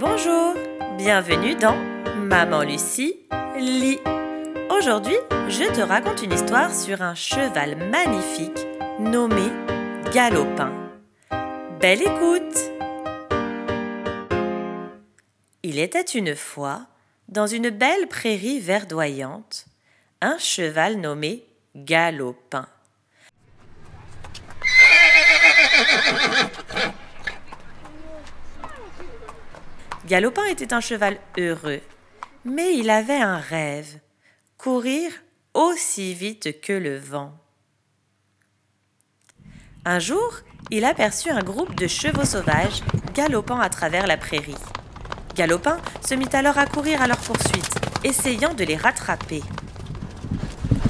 Bonjour, bienvenue dans Maman Lucie lit. Aujourd'hui, je te raconte une histoire sur un cheval magnifique nommé Galopin. Belle écoute Il était une fois, dans une belle prairie verdoyante, un cheval nommé Galopin. Galopin était un cheval heureux, mais il avait un rêve courir aussi vite que le vent. Un jour, il aperçut un groupe de chevaux sauvages galopant à travers la prairie. Galopin se mit alors à courir à leur poursuite, essayant de les rattraper.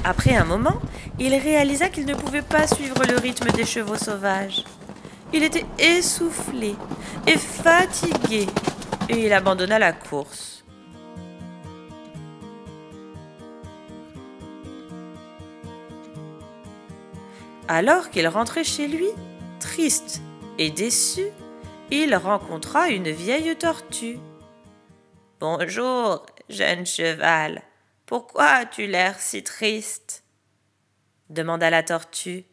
Après un moment, il réalisa qu'il ne pouvait pas suivre le rythme des chevaux sauvages. Il était essoufflé et fatigué et il abandonna la course. Alors qu'il rentrait chez lui, triste et déçu, il rencontra une vieille tortue. Bonjour, jeune cheval. Pourquoi as-tu l'air si triste? demanda la tortue.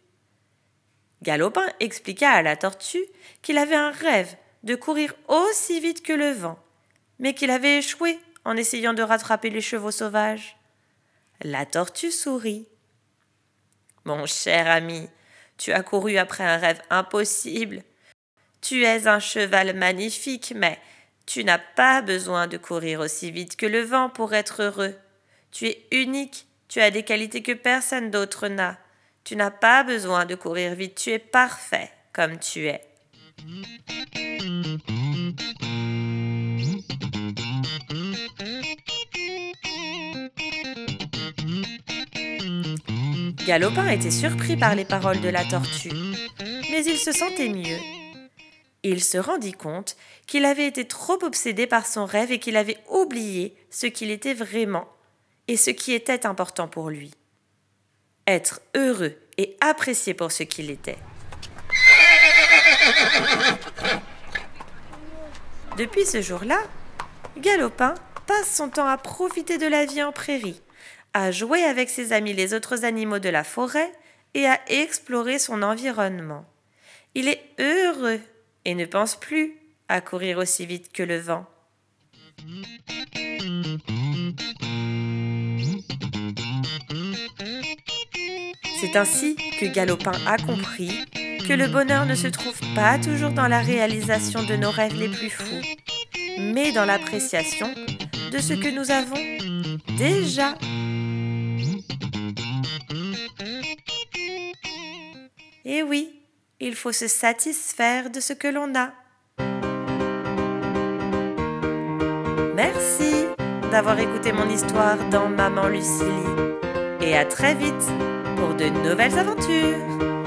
Galopin expliqua à la tortue qu'il avait un rêve de courir aussi vite que le vent, mais qu'il avait échoué en essayant de rattraper les chevaux sauvages. La tortue sourit. Mon cher ami, tu as couru après un rêve impossible. Tu es un cheval magnifique, mais tu n'as pas besoin de courir aussi vite que le vent pour être heureux. Tu es unique, tu as des qualités que personne d'autre n'a. Tu n'as pas besoin de courir vite, tu es parfait comme tu es. Galopin était surpris par les paroles de la tortue, mais il se sentait mieux. Il se rendit compte qu'il avait été trop obsédé par son rêve et qu'il avait oublié ce qu'il était vraiment et ce qui était important pour lui. Être heureux et apprécié pour ce qu'il était. Depuis ce jour-là, Galopin passe son temps à profiter de la vie en prairie, à jouer avec ses amis les autres animaux de la forêt et à explorer son environnement. Il est heureux et ne pense plus à courir aussi vite que le vent. C'est ainsi que Galopin a compris que le bonheur ne se trouve pas toujours dans la réalisation de nos rêves les plus fous, mais dans l'appréciation de ce que nous avons déjà. Et oui, il faut se satisfaire de ce que l'on a. Merci d'avoir écouté mon histoire dans Maman Lucilie. Et à très vite pour de nouvelles aventures.